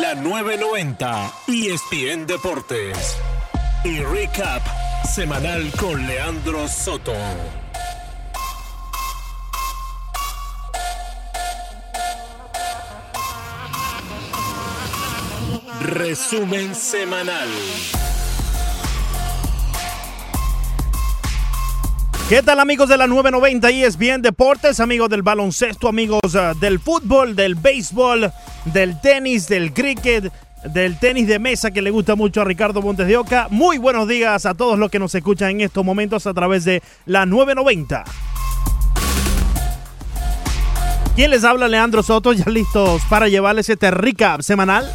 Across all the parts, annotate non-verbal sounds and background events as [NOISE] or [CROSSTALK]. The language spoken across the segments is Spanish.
la 990 ESPN Deportes. Y recap semanal con Leandro Soto. Resumen semanal. ¿Qué tal amigos de la 990 ESPN Deportes, amigos del baloncesto, amigos uh, del fútbol, del béisbol, del tenis, del cricket, del tenis de mesa que le gusta mucho a Ricardo Montes de Oca? Muy buenos días a todos los que nos escuchan en estos momentos a través de la 990. ¿Quién les habla? Leandro Soto, ya listos para llevarles este recap semanal.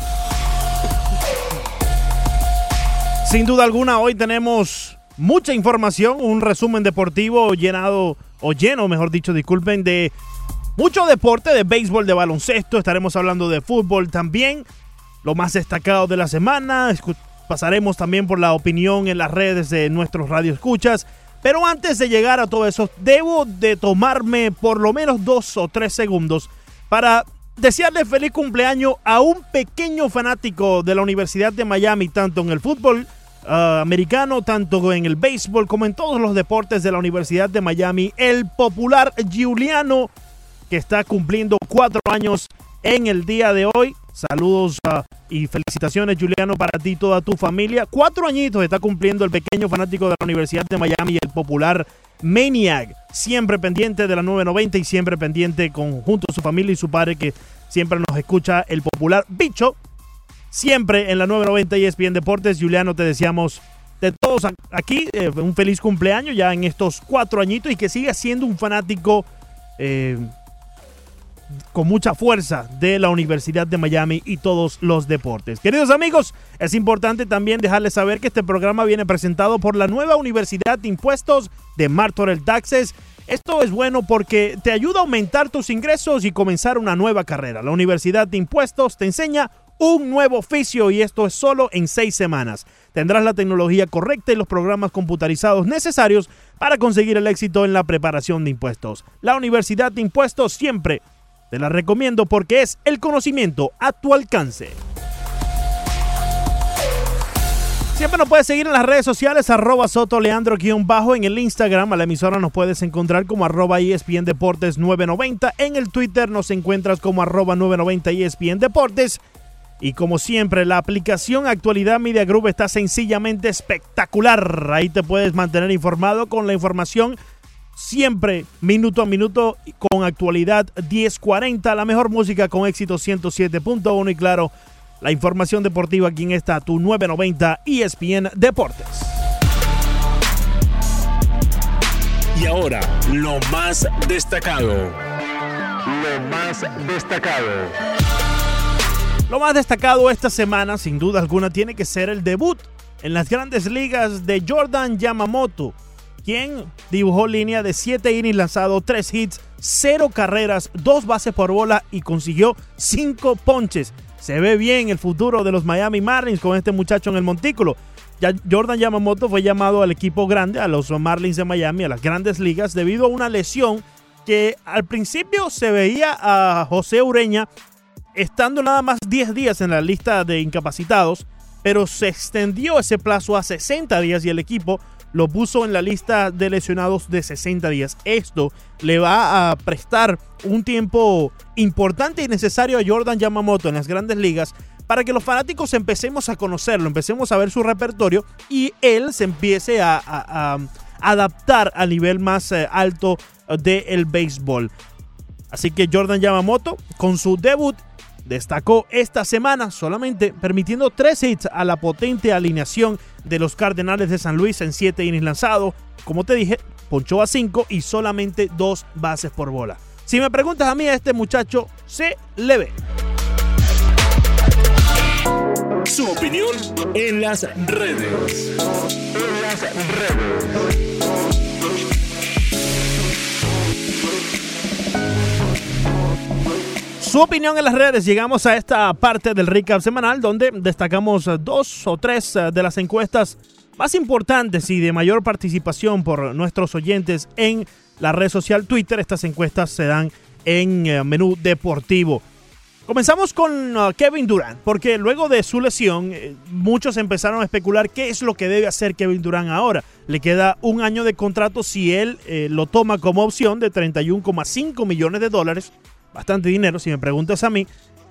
Sin duda alguna, hoy tenemos mucha información, un resumen deportivo llenado, o lleno, mejor dicho, disculpen, de mucho deporte, de béisbol, de baloncesto. Estaremos hablando de fútbol también, lo más destacado de la semana. Pasaremos también por la opinión en las redes de nuestros radioescuchas. Pero antes de llegar a todo eso, debo de tomarme por lo menos dos o tres segundos para desearle feliz cumpleaños a un pequeño fanático de la Universidad de Miami, tanto en el fútbol Ah, americano, tanto en el béisbol como en todos los deportes de la Universidad de Miami, el popular Giuliano, que está cumpliendo cuatro años en el día de hoy. Saludos ah, y felicitaciones, Giuliano, para ti y toda tu familia. Cuatro añitos está cumpliendo el pequeño fanático de la Universidad de Miami, el popular Maniac. Siempre pendiente de la 990 y siempre pendiente con, junto a su familia y su padre, que siempre nos escucha el popular Bicho siempre en la 990 y ESPN Deportes. Juliano, te deseamos de todos aquí eh, un feliz cumpleaños ya en estos cuatro añitos y que siga siendo un fanático eh, con mucha fuerza de la Universidad de Miami y todos los deportes. Queridos amigos, es importante también dejarles saber que este programa viene presentado por la nueva Universidad de Impuestos de Martorell Taxes. Esto es bueno porque te ayuda a aumentar tus ingresos y comenzar una nueva carrera. La Universidad de Impuestos te enseña un nuevo oficio y esto es solo en seis semanas. Tendrás la tecnología correcta y los programas computarizados necesarios para conseguir el éxito en la preparación de impuestos. La Universidad de Impuestos siempre te la recomiendo porque es el conocimiento a tu alcance. Siempre nos puedes seguir en las redes sociales, arroba sotoleandro-bajo. En el Instagram, a la emisora nos puedes encontrar como arroba ESPN Deportes 990. En el Twitter nos encuentras como arroba 990 ESPN Deportes. Y como siempre, la aplicación Actualidad Media Group está sencillamente espectacular. Ahí te puedes mantener informado con la información siempre minuto a minuto con actualidad 1040, la mejor música con éxito 107.1 y claro, la información deportiva aquí en esta tu 990 ESPN Deportes. Y ahora, lo más destacado. Lo más destacado. Lo más destacado esta semana, sin duda alguna, tiene que ser el debut en las grandes ligas de Jordan Yamamoto, quien dibujó línea de 7 innings lanzado, 3 hits, 0 carreras, 2 bases por bola y consiguió 5 ponches. Se ve bien el futuro de los Miami Marlins con este muchacho en el montículo. Ya Jordan Yamamoto fue llamado al equipo grande, a los Marlins de Miami, a las grandes ligas, debido a una lesión que al principio se veía a José Ureña estando nada más 10 días en la lista de incapacitados, pero se extendió ese plazo a 60 días y el equipo lo puso en la lista de lesionados de 60 días. Esto le va a prestar un tiempo importante y necesario a Jordan Yamamoto en las grandes ligas para que los fanáticos empecemos a conocerlo, empecemos a ver su repertorio y él se empiece a, adaptar al nivel más eh, alto del béisbol. Así que Jordan Yamamoto, con su debut destacó esta semana solamente permitiendo tres hits a la potente alineación de los Cardenales de San Luis en siete innings lanzados. Como te dije, ponchó a cinco y solamente dos bases por bola. Si me preguntas a mí, a este muchacho se le ve. Su opinión en las redes. En las redes. Su opinión en las redes. Llegamos a esta parte del recap semanal donde destacamos dos o tres eh, de las encuestas más importantes y de mayor participación por nuestros oyentes en la red social Twitter. Estas encuestas se dan en eh, menú deportivo. Comenzamos con uh, Kevin Durant, porque luego de su lesión, eh, muchos empezaron a especular qué es lo que debe hacer Kevin Durant ahora. Le queda un año de contrato si él eh, lo toma como opción de 31,5 millones de dólares. Bastante dinero, si me preguntas a mí.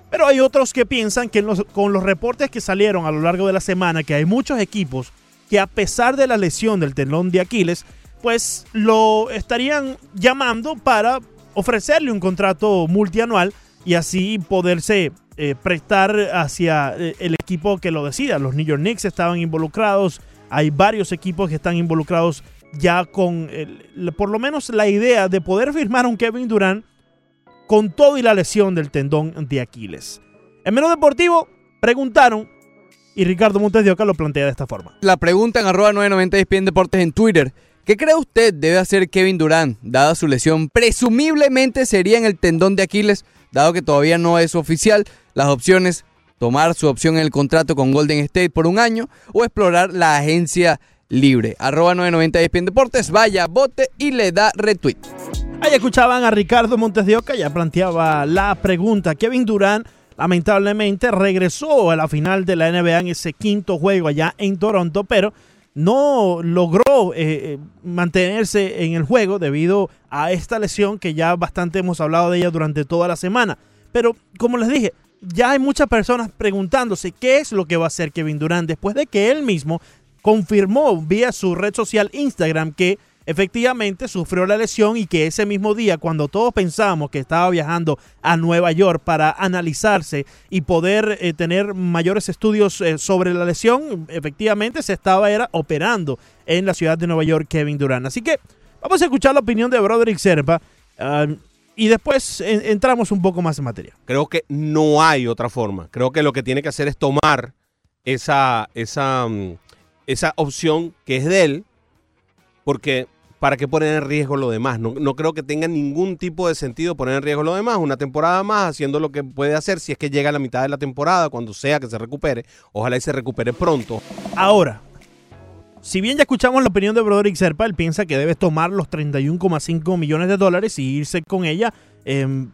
Pero hay otros que piensan que con los reportes que salieron a lo largo de la semana, que hay muchos equipos que a pesar de la lesión del telón de Aquiles, pues lo estarían llamando para ofrecerle un contrato multianual y así poderse eh, prestar hacia eh, el equipo que lo decida. Los New York Knicks estaban involucrados, hay varios equipos que están involucrados ya con por lo menos la idea de poder firmar a un Kevin Durant con todo y la lesión del tendón de Aquiles. En Menú Deportivo preguntaron y Ricardo Montes de Oca lo plantea de esta forma. La pregunta en arroba 990 ESPN Deportes en Twitter. ¿Qué cree usted debe hacer Kevin Durant, dada su lesión? Presumiblemente sería en el tendón de Aquiles, dado que todavía no es oficial. Las opciones, tomar su opción en el contrato con Golden State por un año o explorar la agencia libre. Arroba 990 ESPN Deportes, vaya, bote y le da retweet. Ahí escuchaban a Ricardo Montes de Oca, ya planteaba la pregunta. Kevin Durant lamentablemente regresó a la final de la NBA en ese quinto juego allá en Toronto, pero no logró eh, eh, mantenerse en el juego debido a esta lesión que ya bastante hemos hablado de ella durante toda la semana. Pero como les dije, ya hay muchas personas preguntándose qué es lo que va a hacer Kevin Durant después de que él mismo confirmó vía su red social Instagram que efectivamente sufrió la lesión y que ese mismo día, cuando todos pensábamos que estaba viajando a Nueva York para analizarse y poder eh, tener mayores estudios eh, sobre la lesión, efectivamente se estaba era operando en la ciudad de Nueva York Kevin Durant. Así que vamos a escuchar la opinión de Broderick Serpa. Ah, y después entramos un poco más en materia. Creo que no hay otra forma. Creo que lo que tiene que hacer es tomar esa, esa, mm, esa opción que es de él, porque ¿para qué poner en riesgo lo demás? No, no, creo que tenga ningún tipo de sentido poner en riesgo lo demás. Una temporada más haciendo lo que puede hacer si es que llega a la mitad de la temporada, cuando sea que se recupere. Ojalá y se recupere pronto. Ahora, si bien ya escuchamos la opinión de Broderick Serpa, él piensa que debe tomar los 31,5 millones de dólares y irse con ella em,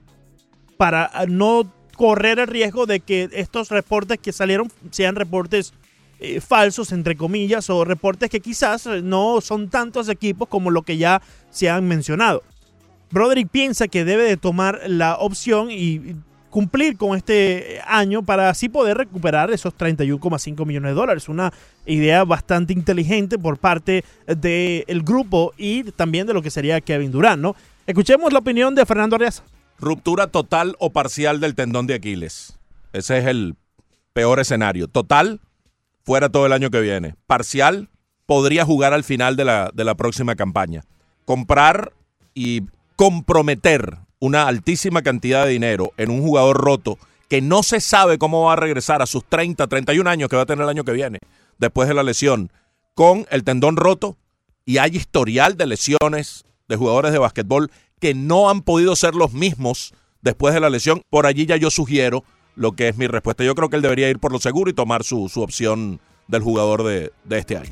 para no correr el riesgo de que estos reportes que salieron sean reportes eh, falsos, entre comillas, o reportes que quizás no son tantos equipos como lo que ya se han mencionado. Broderick piensa que debe de tomar la opción y cumplir con este año para así poder recuperar esos 31,5 millones de dólares. Una idea bastante inteligente por parte del grupo y también de lo que sería Kevin Durant, ¿no? Escuchemos la opinión de Fernando Arias. Ruptura total o parcial del tendón de Aquiles. Ese es el peor escenario. Total fuera todo el año que viene. Parcial, podría jugar al final de la, de la próxima campaña. Comprar y comprometer una altísima cantidad de dinero en un jugador roto que no se sabe cómo va a regresar a sus 30, 31 años que va a tener el año que viene, después de la lesión, con el tendón roto, y hay historial de lesiones de jugadores de básquetbol que no han podido ser los mismos después de la lesión. Por allí ya yo sugiero lo que es mi respuesta. Yo creo que él debería ir por lo seguro y tomar su, opción del jugador de, este año.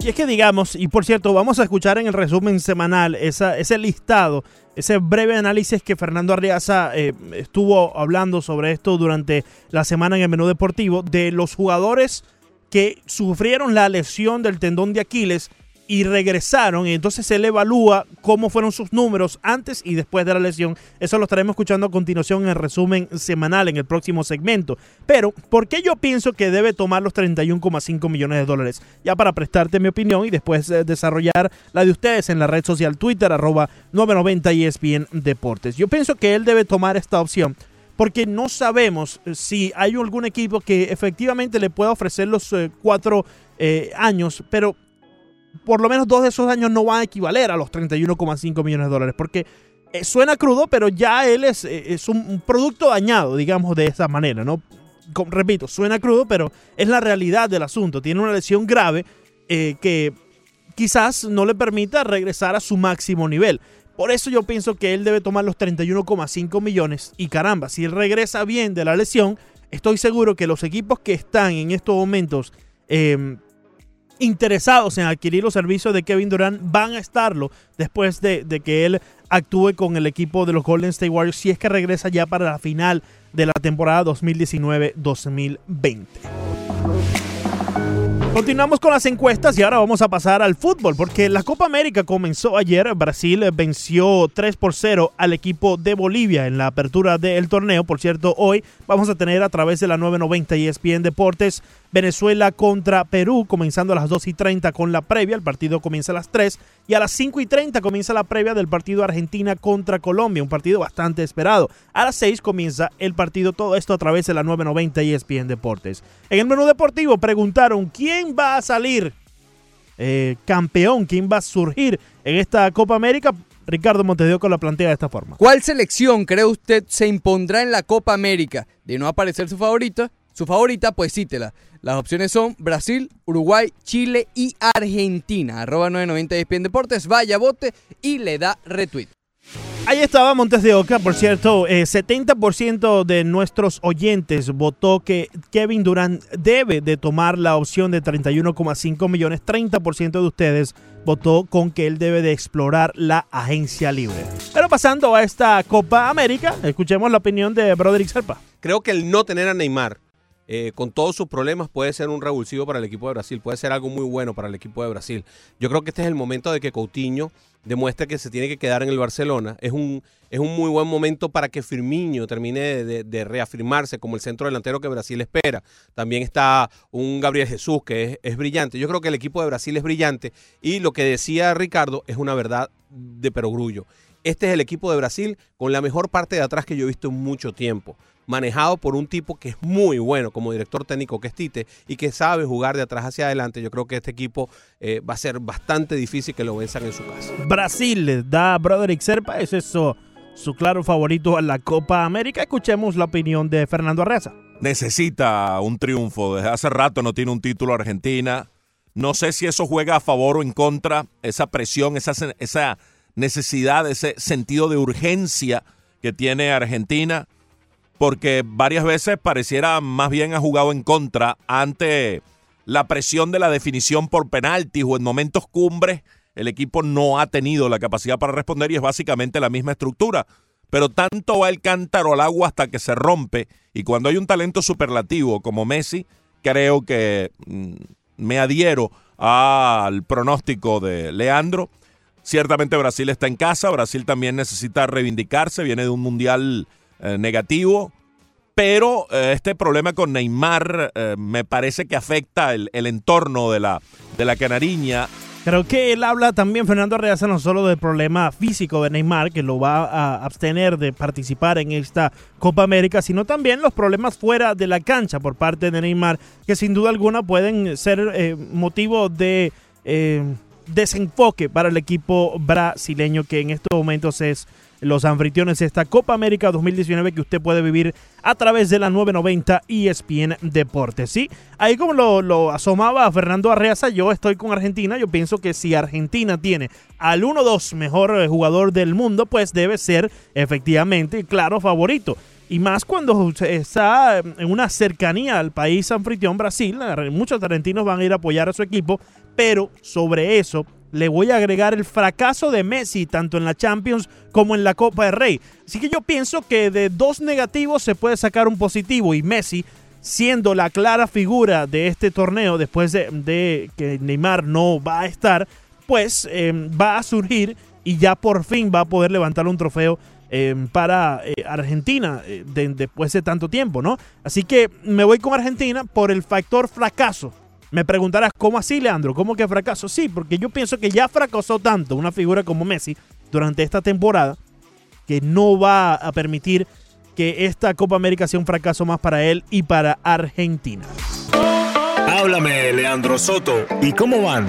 Y es que digamos, y por cierto, vamos a escuchar en el resumen semanal ese listado, ese breve análisis que Fernando Arriaza eh, estuvo hablando sobre esto durante la semana en el menú deportivo, de los jugadores que sufrieron la lesión del tendón de Aquiles y regresaron. Y entonces él evalúa cómo fueron sus números antes y después de la lesión. Eso lo estaremos escuchando a continuación en el resumen semanal en el próximo segmento. Pero, ¿por qué yo pienso que debe tomar los 31,5 millones de dólares? Ya para prestarte mi opinión y después eh, desarrollar la de ustedes en la red social Twitter, arroba 990 ESPN Deportes. Yo pienso que él debe tomar esta opción porque no sabemos si hay algún equipo que efectivamente le pueda ofrecer los eh, cuatro eh, años, pero por lo menos dos de esos años no van a equivaler a los 31,5 millones de dólares. Porque eh, suena crudo, pero ya él es, eh, es un, producto dañado, digamos, de esa manera, ¿no? repito, suena crudo, pero es la realidad del asunto. Tiene una lesión grave eh, que quizás no le permita regresar a su máximo nivel. Por eso yo pienso que él debe tomar los 31,5 millones. Y caramba, si él regresa bien de la lesión, estoy seguro que los equipos que están en estos momentos interesados en adquirir los servicios de Kevin Durant van a estarlo después de, que él actúe con el equipo de los Golden State Warriors si es que regresa ya para la final de la temporada 2019-2020. Continuamos con las encuestas y ahora vamos a pasar al fútbol porque la Copa América comenzó ayer. Brasil venció 3 por 0 al equipo de Bolivia en la apertura del torneo. Por cierto, hoy vamos a tener a través de la 990 y ESPN Deportes Venezuela contra Perú, comenzando a las 2 y 30 con la previa. El partido comienza a las 3 y a las 5 y 30 comienza la previa del partido Argentina contra Colombia, un partido bastante esperado. A las 6 comienza el partido, todo esto a través de la 990 y ESPN Deportes. En el menú deportivo preguntaron quién va a salir eh, campeón, quién va a surgir en esta Copa América. Ricardo Montedio la plantea de esta forma. ¿Cuál selección cree usted se impondrá en la Copa América? De no aparecer su favorita, su favorita, pues cítela. Las opciones son Brasil, Uruguay, Chile y Argentina. Arroba 990 ESPN Deportes, vaya bote y le da retweet. Ahí estaba Montes de Oca, por cierto, 70% eh, de nuestros oyentes votó que Kevin Durant debe de tomar la opción de 31,5 millones, 30% de ustedes votó con que él debe de explorar la agencia libre. Pero pasando a esta Copa América, escuchemos la opinión de Broderick Serpa. Creo que el no tener a Neymar eh, con todos sus problemas, puede ser un revulsivo para el equipo de Brasil, puede ser algo muy bueno para el equipo de Brasil. Yo creo que este es el momento de que Coutinho demuestre que se tiene que quedar en el Barcelona. Es un, es un muy buen momento para que Firmino termine de, reafirmarse como el centro delantero que Brasil espera. También está un Gabriel Jesús que es, es brillante. Yo creo que el equipo de Brasil es brillante y lo que decía Ricardo es una verdad de perogrullo. Este es el equipo de Brasil con la mejor parte de atrás que yo he visto en mucho tiempo manejado por un tipo que es muy bueno como director técnico que es Tite y que sabe jugar de atrás hacia adelante. Yo creo que este equipo eh, va a ser bastante difícil que lo venzan en su casa. Brasil da a Broderick Serpa, es eso su claro favorito a la Copa América. Escuchemos la opinión de Fernando Arreza. Necesita un triunfo. Desde hace rato no tiene un título Argentina. No sé si eso juega a favor o en contra. Esa presión, esa, esa necesidad, ese sentido de urgencia que tiene Argentina porque varias veces pareciera más bien ha jugado en contra ante la presión de la definición por penaltis o en momentos cumbres. El equipo no ha tenido la capacidad para responder y es básicamente la misma estructura. Pero tanto va el cántaro al agua hasta que se rompe. Y cuando hay un talento superlativo como Messi, creo que mm, me adhiero al pronóstico de Leandro. Ciertamente Brasil está en casa, Brasil también necesita reivindicarse, viene de un mundial eh, negativo, pero eh, este problema con Neymar eh, me parece que afecta el, entorno de la, de la canariña. Creo que él habla también, Fernando Arreaza, no solo del problema físico de Neymar, que lo va a abstener de participar en esta Copa América, sino también los problemas fuera de la cancha por parte de Neymar, que sin duda alguna pueden ser motivo de desenfoque para el equipo brasileño, que en estos momentos es los anfitriones de esta Copa América 2019 que usted puede vivir a través de la 990 ESPN Deportes. Sí, ahí como lo, asomaba Fernando Arreaza, yo estoy con Argentina. Yo pienso que si Argentina tiene al 1-2 mejor eh, jugador del mundo, pues debe ser efectivamente claro favorito. Y más cuando está en una cercanía al país anfitrión Brasil, muchos argentinos van a ir a apoyar a su equipo, pero sobre eso le voy a agregar el fracaso de Messi tanto en la Champions como en la Copa del Rey. Así que yo pienso que de dos negativos se puede sacar un positivo y Messi siendo la clara figura de este torneo después de, que Neymar no va a estar, pues em, va a surgir y ya por fin va a poder levantar un trofeo em, para eh, Argentina eh, después de tanto tiempo, ¿no? Así que me voy con Argentina por el factor fracaso me preguntarás, ¿cómo así, Leandro? ¿Cómo que fracaso? Sí, porque yo pienso que ya fracasó tanto una figura como Messi durante esta temporada que no va a permitir que esta Copa América sea un fracaso más para él y para Argentina. Háblame, Leandro Soto. ¿Y cómo van?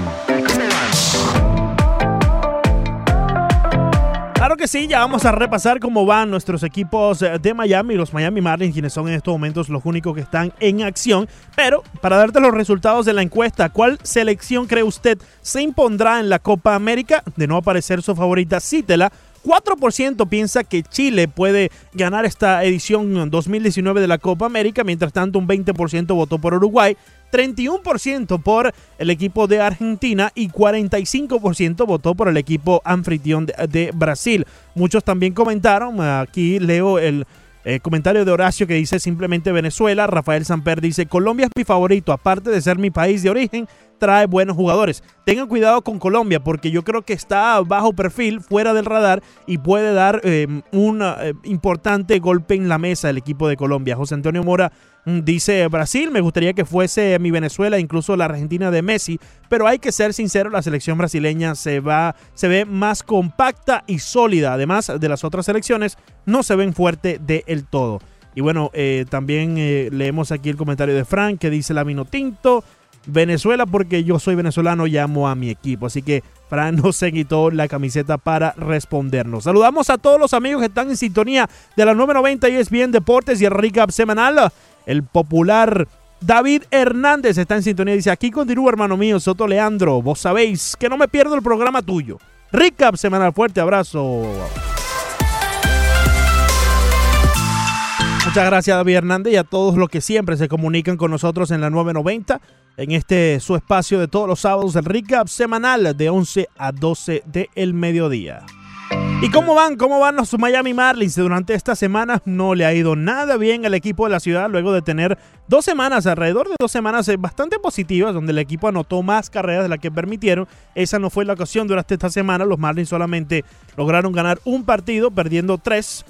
Claro que sí, ya vamos a repasar cómo van nuestros equipos eh, de Miami, los Miami Marlins, quienes son en estos momentos los únicos que están en acción. Pero para darte los resultados de la encuesta, ¿cuál selección cree usted se impondrá en la Copa América? De no aparecer su favorita, cítela. 4% piensa que Chile puede ganar esta edición 2019 de la Copa América, mientras tanto un 20% votó por Uruguay, 31% por el equipo de Argentina y 45% votó por el equipo anfitrión de, Brasil. Muchos también comentaron, aquí leo el, Eh, comentario de Horacio que dice simplemente Venezuela. Rafael Samper dice Colombia es mi favorito, aparte de ser mi país de origen, trae buenos jugadores. Tengan cuidado con Colombia porque yo creo que está bajo perfil, fuera del radar y puede dar eh, un eh, importante golpe en la mesa el equipo de Colombia. José Antonio Mora dice Brasil, me gustaría que fuese mi Venezuela, incluso la Argentina de Messi, pero hay que ser sincero, la selección brasileña se va se ve más compacta y sólida, además de las otras selecciones, no se ven fuerte del todo. Y bueno, eh, también leemos aquí el comentario de Frank que dice la vino tinto. Venezuela porque yo soy venezolano y amo a mi equipo. Así que Fran [LAUGHS] nos se quitó la camiseta para respondernos. Saludamos a todos los amigos que están en sintonía de la 990 y es bien Deportes y el recap semanal. El popular David Hernández está en sintonía. Dice, aquí continúa hermano mío, Soto Leandro. Vos sabéis que no me pierdo el programa tuyo. Recap semanal, fuerte abrazo. Muchas gracias David Hernández y a todos los que siempre se comunican con nosotros en la 990 en este su espacio de todos los sábados, el recap semanal de 11 a 12 del mediodía. ¿Y cómo van? ¿Cómo van los Miami Marlins? Durante esta semana no le ha ido nada bien al equipo de la ciudad luego de tener dos semanas, alrededor de dos semanas eh, bastante positivas, donde el equipo anotó más carreras de las que permitieron. Esa no fue la ocasión durante esta semana. Los Marlins solamente lograron ganar un partido, perdiendo tres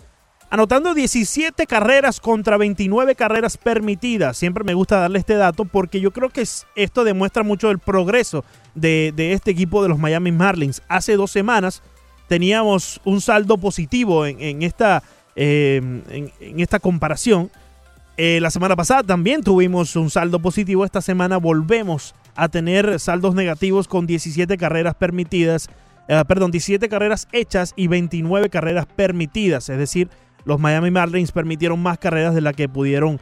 anotando 17 carreras contra 29 carreras permitidas. Siempre me gusta darle este dato porque yo creo que esto demuestra mucho el progreso de, este equipo de los Miami Marlins. Hace dos semanas teníamos un saldo positivo en, esta, em, en, esta comparación. Eh, la semana pasada también tuvimos un saldo positivo. Esta semana volvemos a tener saldos negativos con 17 carreras permitidas. Eh, perdón, 17 carreras hechas y 29 carreras permitidas. Es decir, los Miami Marlins permitieron más carreras de las que pudieron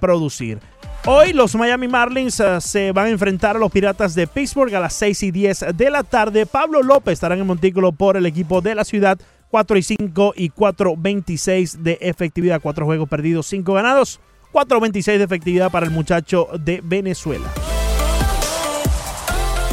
producir. Hoy los Miami Marlins ah, se van a enfrentar a los Piratas de Pittsburgh a las 6 y 10 de la tarde. Pablo López estará en montículo por el equipo de la ciudad. 4 y 5 y 4.26 de efectividad. 4 juegos perdidos, 5 ganados. 4.26 de efectividad para el muchacho de Venezuela.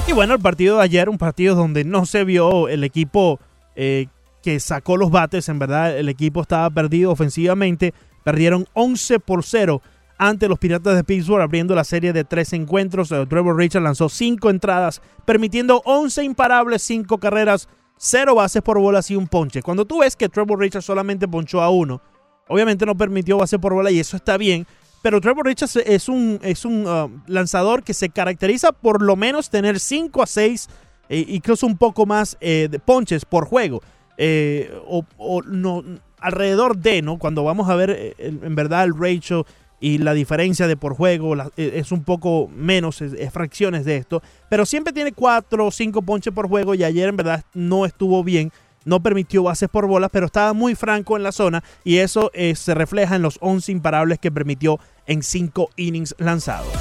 Y bueno, el partido de ayer, un partido donde no se vio el equipo eh, que sacó los bates. En verdad, el equipo estaba perdido ofensivamente. Perdieron 11 por 0 ante los Piratas de Pittsburgh, abriendo la serie de tres encuentros. Eh, Trevor Richard lanzó cinco entradas, permitiendo 11 imparables, 5 carreras, 0 bases por bolas y un ponche. Cuando tú ves que Trevor Richard solamente ponchó a uno, obviamente no permitió base por bola y eso está bien. Pero Trevor Richards es un, es un uh, lanzador que se caracteriza por lo menos tener 5 a 6, e incluso un poco más eh, de ponches por juego. Eh, o, no, alrededor de, ¿no? Cuando vamos a ver eh, en verdad el ratio y la diferencia de por juego eh, es un poco menos, es, fracciones de esto, pero siempre tiene 4 o 5 ponches por juego y ayer en verdad no estuvo bien, no permitió bases por bolas, pero estaba muy franco en la zona y eso se refleja en los 11 imparables que permitió en 5 innings lanzados.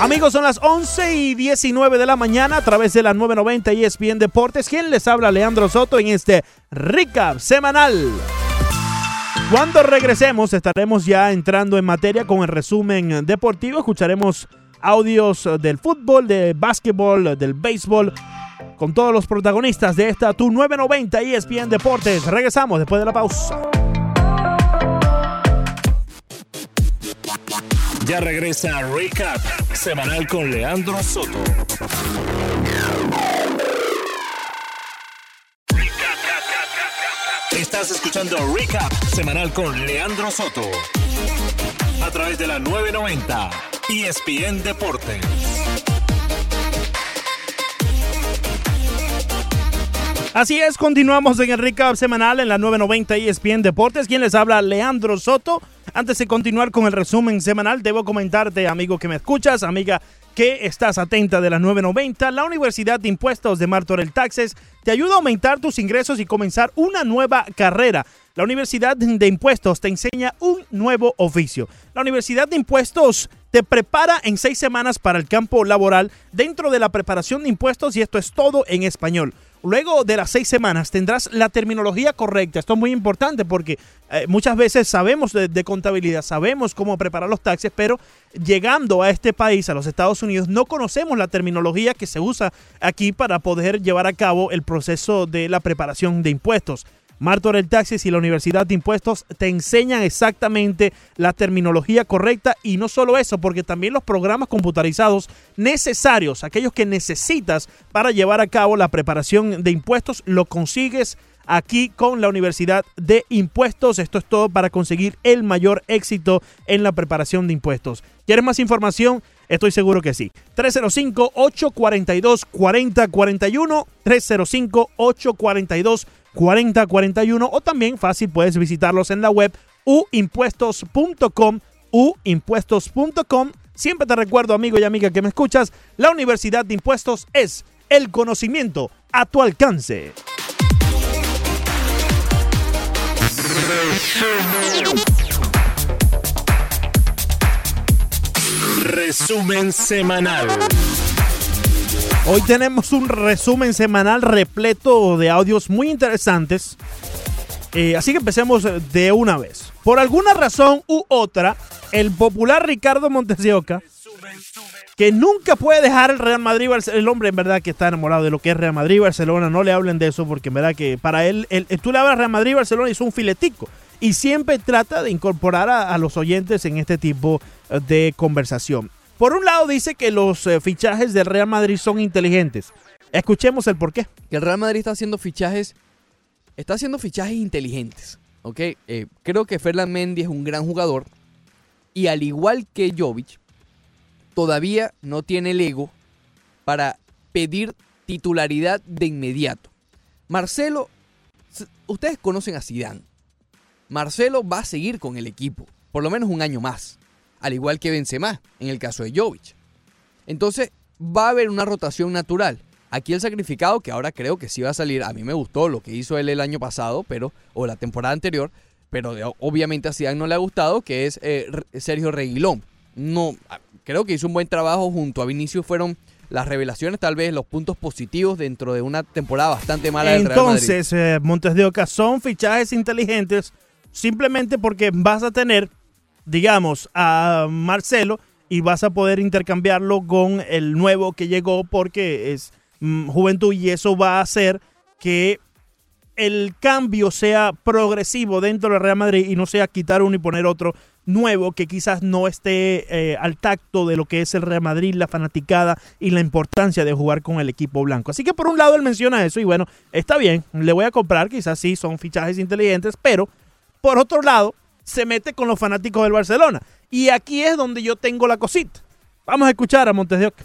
Amigos, son las 11 y 19 de la mañana a través de la 990 ESPN Deportes. ¿Quién les habla? Leandro Soto en este recap semanal. Cuando regresemos estaremos ya entrando en materia con el resumen deportivo. Escucharemos audios del fútbol, del básquetbol, del béisbol, con todos los protagonistas de esta Tu 990 ESPN Deportes. Regresamos después de la pausa. Ya regresa Recap semanal con Leandro Soto. Estás escuchando Recap semanal con Leandro Soto. A través de la 990 ESPN Deportes. Así es, continuamos en el recap semanal en la 990 ESPN Deportes. Quien les habla, Leandro Soto. Antes de continuar con el resumen semanal, debo comentarte, amigo que me escuchas, amiga que estás atenta de la 990, la Universidad de Impuestos de Martorell Taxes te ayuda a aumentar tus ingresos y comenzar una nueva carrera. La Universidad de Impuestos te enseña un nuevo oficio. La Universidad de Impuestos te prepara en seis semanas para el campo laboral dentro de la preparación de impuestos y esto es todo en español. Luego de las seis semanas tendrás la terminología correcta. Esto es muy importante porque eh, muchas veces sabemos de, contabilidad, sabemos cómo preparar los taxes, pero llegando a este país, a los Estados Unidos, no conocemos la terminología que se usa aquí para poder llevar a cabo el proceso de la preparación de impuestos. Martorell Taxis y la Universidad de Impuestos te enseñan exactamente la terminología correcta y no solo eso, porque también los programas computarizados necesarios, aquellos que necesitas para llevar a cabo la preparación de impuestos, lo consigues aquí con la Universidad de Impuestos. Esto es todo para conseguir el mayor éxito en la preparación de impuestos. ¿Quieres más información? Estoy seguro que sí. 305-842-4041. 305-842-4041. O también fácil puedes visitarlos en la web uimpuestos.com. uimpuestos.com. Siempre te recuerdo, amigo y amiga que me escuchas, la Universidad de Impuestos es el conocimiento a tu alcance. Resumen semanal. Hoy tenemos un resumen semanal repleto de audios muy interesantes. Eh, así que empecemos de una vez. Por alguna razón u otra, el popular Ricardo Montesioca, que nunca puede dejar el Real Madrid, el hombre en verdad que está enamorado de lo que es Real Madrid, Barcelona, no le hablen de eso porque en verdad que para él, el, tú le hablas Real Madrid, Barcelona y es un filetico. Y siempre trata de incorporar a, a los oyentes en este tipo de conversación. Por un lado dice que los eh, fichajes del Real Madrid son inteligentes. Escuchemos el por qué. Que el Real Madrid está haciendo fichajes, está haciendo fichajes inteligentes. Eh, creo que Ferland Mendy es un gran jugador y al igual que Jovic, todavía no tiene el ego para pedir titularidad de inmediato. Marcelo, ustedes conocen a Zidane. Marcelo va a seguir con el equipo, por lo menos un año más, al igual que Benzema en el caso de Jovic. Entonces, va a haber una rotación natural. Aquí el sacrificado, que ahora creo que sí va a salir, a mí me gustó lo que hizo él el año pasado, pero o la temporada anterior, pero de- obviamente a Zidane no le ha gustado, que es eh, Sergio Reguilón. No, a- creo que hizo un buen trabajo junto a Vinicius, fueron las revelaciones, tal vez los puntos positivos dentro de una temporada bastante mala del Real Madrid. Entonces, eh, Montes de Oca son fichajes inteligentes simplemente porque vas a tener, digamos, a Marcelo y vas a poder intercambiarlo con el nuevo que llegó porque es mm, juventud y eso va a hacer que el cambio sea progresivo dentro del Real Madrid y no sea quitar uno y poner otro nuevo que quizás no esté eh, al tacto de lo que es el Real Madrid, la fanaticada y la importancia de jugar con el equipo blanco. Así que por un lado él menciona eso y bueno, está bien, le voy a comprar, quizás sí son fichajes inteligentes, pero por otro lado se mete con los fanáticos del Barcelona. Y aquí es donde yo tengo la cosita. Vamos a escuchar a Montes de Oca.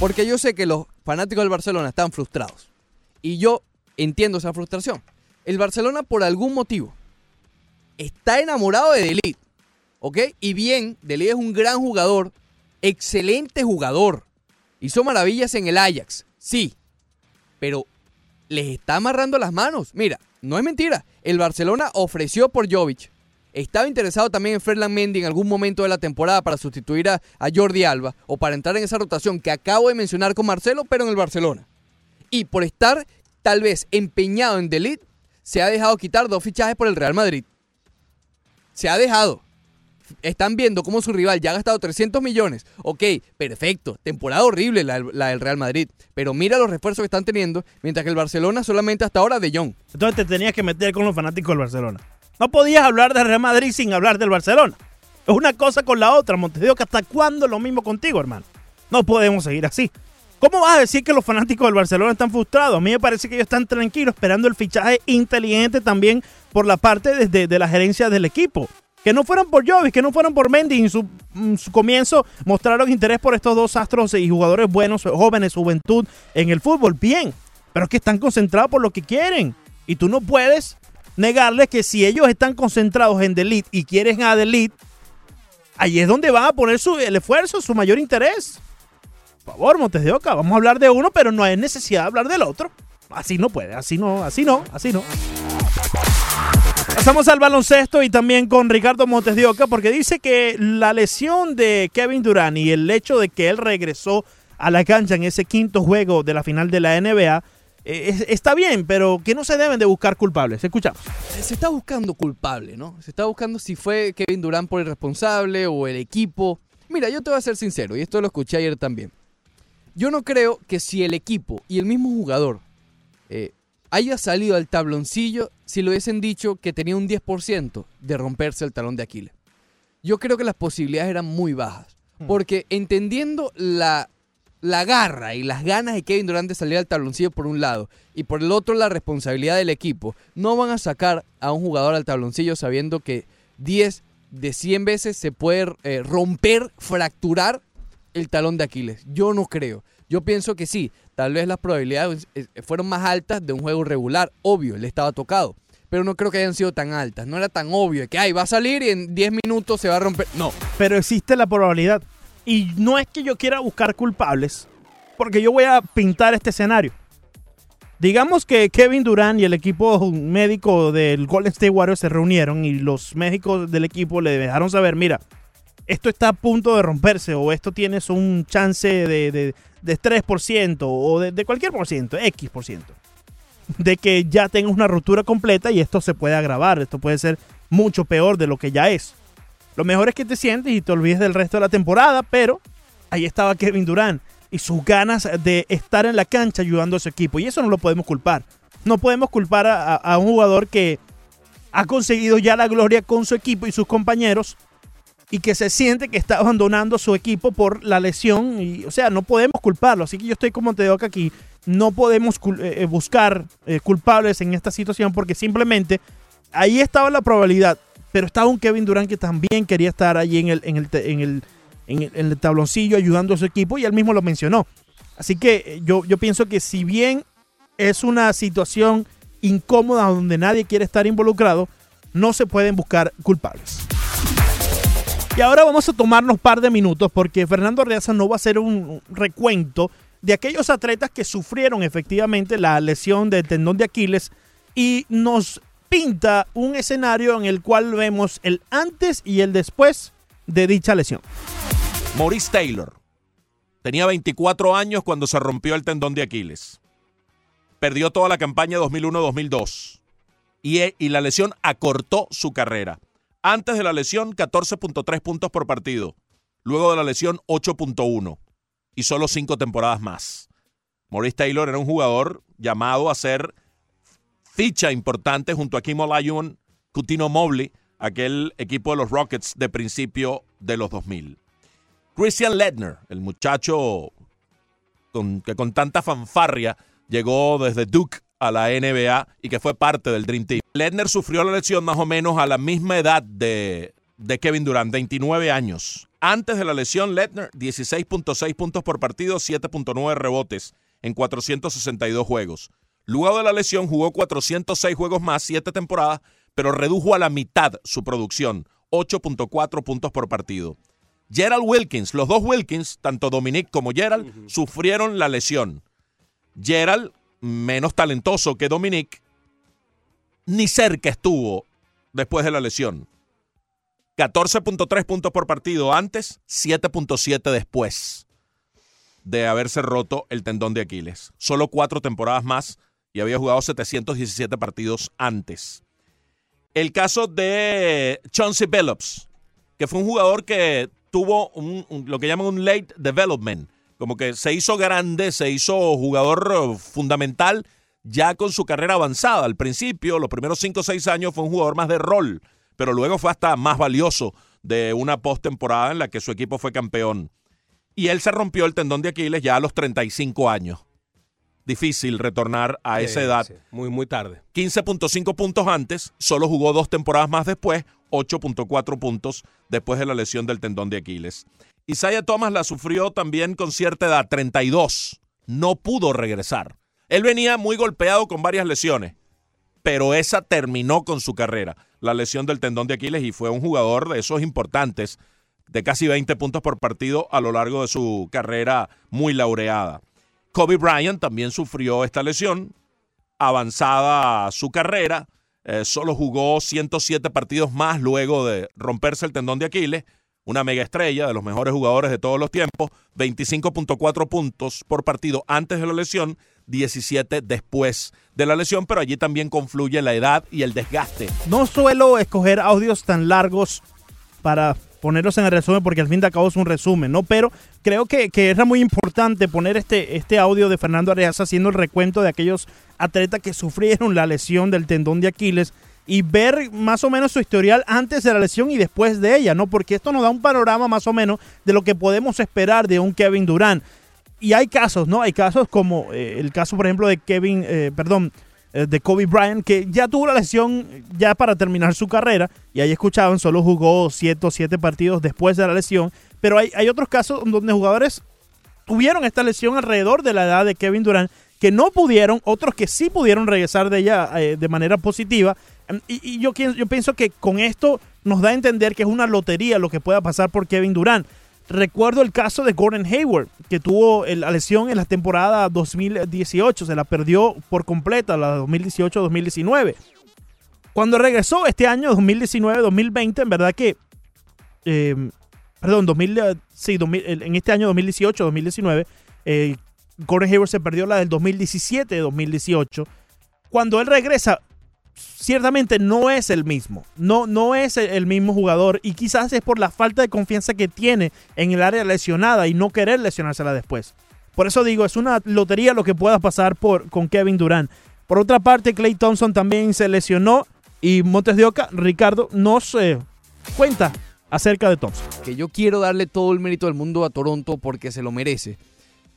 Porque yo sé que los fanáticos del Barcelona están frustrados. Y yo entiendo esa frustración. El Barcelona, por algún motivo, está enamorado de Delite. ¿Ok? Y bien, Delite es un gran jugador, excelente jugador. Hizo maravillas en el Ajax, sí. Pero les está amarrando las manos. Mira, no es mentira. El Barcelona ofreció por Jovic. Estaba interesado también en Ferland Mendy en algún momento de la temporada para sustituir a, Jordi Alba o para entrar en esa rotación que acabo de mencionar con Marcelo, pero en el Barcelona. Y por estar tal vez empeñado en Delite, se ha dejado quitar dos fichajes por el Real Madrid. Se ha dejado. Están viendo cómo su rival ya ha gastado 300 millones. Ok, perfecto. Temporada horrible la, la del Real Madrid. Pero mira los refuerzos que están teniendo, mientras que el Barcelona solamente hasta ahora de Jong. Entonces te tenías que meter con los fanáticos del Barcelona. No podías hablar del Real Madrid sin hablar del Barcelona. Es una cosa con la otra, Montes de Oca. ¿Hasta cuándo lo mismo contigo, hermano? No podemos seguir así. ¿Cómo vas a decir que los fanáticos del Barcelona están frustrados? A mí me parece que ellos están tranquilos esperando el fichaje inteligente también por la parte desde de la gerencia del equipo. Que no fueron por Jovis, que no fueron por Mendy. En su, en su comienzo mostraron interés por estos dos astros y jugadores buenos, jóvenes, juventud en el fútbol. Bien, pero es que están concentrados por lo que quieren. Y tú no puedes negarles que si ellos están concentrados en Delete y quieren a Delete, ahí es donde van a poner su, el esfuerzo, su mayor interés. Por favor, Montes de Oca, vamos a hablar de uno, pero no hay necesidad de hablar del otro. Así no puede, así no, así no, así no. Pasamos al baloncesto y también con Ricardo Montes de Oca, porque dice que la lesión de Kevin Durant y el hecho de que él regresó a la cancha en ese quinto juego de la final de la NBA eh, es- está bien, pero que no se deben de buscar culpables. Escuchamos. Se está buscando culpable, ¿no? Se está buscando si fue Kevin Durant por el responsable o el equipo. Mira, yo te voy a ser sincero, y esto lo escuché ayer también. Yo no creo que si el equipo y el mismo jugador eh, haya salido al tabloncillo si le hubiesen dicho que tenía un 10% de romperse el talón de Aquiles. Yo creo que las posibilidades eran muy bajas. Porque entendiendo la, la garra y las ganas de Kevin Durant de salir al tabloncillo por un lado y por el otro la responsabilidad del equipo, no van a sacar a un jugador al tabloncillo sabiendo que 10 de 100 veces se puede eh, romper, fracturar el talón de Aquiles. Yo no creo. Yo pienso que sí, tal vez las probabilidades eh, fueron más altas de un juego regular. Obvio, él estaba tocado. Pero no creo que hayan sido tan altas. No era tan obvio que ay, va a salir y en 10 minutos se va a romper. No. Pero existe la probabilidad. Y no es que yo quiera buscar culpables, porque yo voy a pintar este escenario. Digamos que Kevin Durant y el equipo médico del Golden State Warriors se reunieron y los médicos del equipo le dejaron saber, mira, esto está a punto de romperse o esto tienes un chance de, de, de 3% o de, cualquier por ciento, X por ciento, de que ya tengas una ruptura completa y esto se puede agravar, esto puede ser mucho peor de lo que ya es. Lo mejor es que te sientes y te olvides del resto de la temporada, pero ahí estaba Kevin Durant y sus ganas de estar en la cancha ayudando a su equipo. Y eso no lo podemos culpar. No podemos culpar a, un jugador que ha conseguido ya la gloria con su equipo y sus compañeros y que se siente que está abandonando su equipo por la lesión. Y, o sea, no podemos culparlo. Así que yo estoy como te que aquí no podemos eh, buscar eh, culpables en esta situación porque simplemente ahí estaba la probabilidad. Pero estaba un Kevin Durant que también quería estar allí en el, en el, en el, en el, tabloncillo ayudando a su equipo y él mismo lo mencionó. Así que eh, yo, yo pienso que si bien es una situación incómoda donde nadie quiere estar involucrado, no se pueden buscar culpables. Y ahora vamos a tomarnos un par de minutos porque Fernando Reaza no va a hacer un recuento de aquellos atletas que sufrieron efectivamente la lesión del tendón de Aquiles y nos pinta un escenario en el cual vemos el antes y el después de dicha lesión. Maurice Taylor tenía 24 años cuando se rompió el tendón de Aquiles. Perdió toda la campaña 2001-2002 y, y la lesión acortó su carrera. Antes de la lesión, 14.3 puntos por partido. Luego de la lesión, 8.1. Y solo cinco temporadas más. Maurice Taylor era un jugador llamado a ser ficha importante junto a Kim Olajuwon, Coutinho Mobley, aquel equipo de los Rockets de principio de los 2000. Christian Ledner, el muchacho con, que con tanta fanfarria llegó desde Duke a la NBA y que fue parte del Dream Team. Ledner sufrió la lesión más o menos a la misma edad de, de Kevin Durant, 29 años. Antes de la lesión, Ledner, 16.6 puntos por partido, 7.9 rebotes en 462 juegos. Luego de la lesión jugó 406 juegos más, 7 temporadas, pero redujo a la mitad su producción, 8.4 puntos por partido. Gerald Wilkins, los dos Wilkins, tanto Dominic como Gerald, sufrieron la lesión. Gerald, menos talentoso que Dominic, ni cerca estuvo después de la lesión. 14.3 puntos por partido antes, 7.7 después de haberse roto el tendón de Aquiles. Solo cuatro temporadas más y había jugado 717 partidos antes. El caso de Chauncey Billups, que fue un jugador que tuvo un, lo que llaman un late development, como que se hizo grande, se hizo jugador fundamental ya con su carrera avanzada. Al principio, los primeros 5 o 6 años fue un jugador más de rol, pero luego fue hasta más valioso de una postemporada en la que su equipo fue campeón. Y él se rompió el tendón de Aquiles ya a los 35 años. Difícil retornar a esa edad. Sí, muy, muy tarde. 15.5 puntos antes, solo jugó dos temporadas más después, 8.4 puntos después de la lesión del tendón de Aquiles. Isaiah Thomas la sufrió también con cierta edad, 32. No pudo regresar. Él venía muy golpeado con varias lesiones, pero esa terminó con su carrera, la lesión del tendón de Aquiles, y fue un jugador de esos importantes, de casi 20 puntos por partido a lo largo de su carrera muy laureada. Kobe Bryant también sufrió esta lesión, avanzada su carrera, eh, solo jugó 107 partidos más luego de romperse el tendón de Aquiles, una mega estrella de los mejores jugadores de todos los tiempos, 25.4 puntos por partido antes de la lesión, 17 después de la lesión, pero allí también confluye la edad y el desgaste. No suelo escoger audios tan largos para ponerlos en el resumen porque al fin de cabo es un resumen, ¿no? Pero creo que, que era muy importante poner este, este audio de Fernando Areas haciendo el recuento de aquellos atletas que sufrieron la lesión del tendón de Aquiles y ver más o menos su historial antes de la lesión y después de ella, ¿no? Porque esto nos da un panorama más o menos de lo que podemos esperar de un Kevin Durant. Y hay casos, ¿no? Hay casos como eh, el caso, por ejemplo, de Kevin, eh, perdón, de Kobe Bryant, que ya tuvo la lesión ya para terminar su carrera, y ahí escuchaban, solo jugó 7 o 7 partidos después de la lesión, pero hay, hay otros casos donde jugadores tuvieron esta lesión alrededor de la edad de Kevin Durant, que no pudieron, otros que sí pudieron regresar de ella eh, de manera positiva. Em, Y, yo, yo pienso que con esto nos da a entender que es una lotería lo que pueda pasar por Kevin Durant. Recuerdo el caso de Gordon Hayward, que tuvo la lesión en la temporada 2018, se la perdió por completa, la 2018-2019. Cuando regresó este año 2019-2020, en verdad que, eh, perdón, 2000, eh, sí, 2000, el- en este año 2018-2019, eh, Gordon Hayward se perdió la del 2017-2018. Cuando él regresa, ciertamente no es el mismo. No, no es el, mismo jugador. Y quizás es por la falta de confianza que tiene en el área lesionada y no querer lesionársela después. Por eso digo, es una lotería lo que pueda pasar por, con Kevin Durant. Por otra parte, Clay Thompson también se lesionó. Y Montes de Oca, Ricardo, nos eh, cuenta acerca de Thompson. que yo quiero darle todo el mérito del mundo a Toronto porque se lo merece.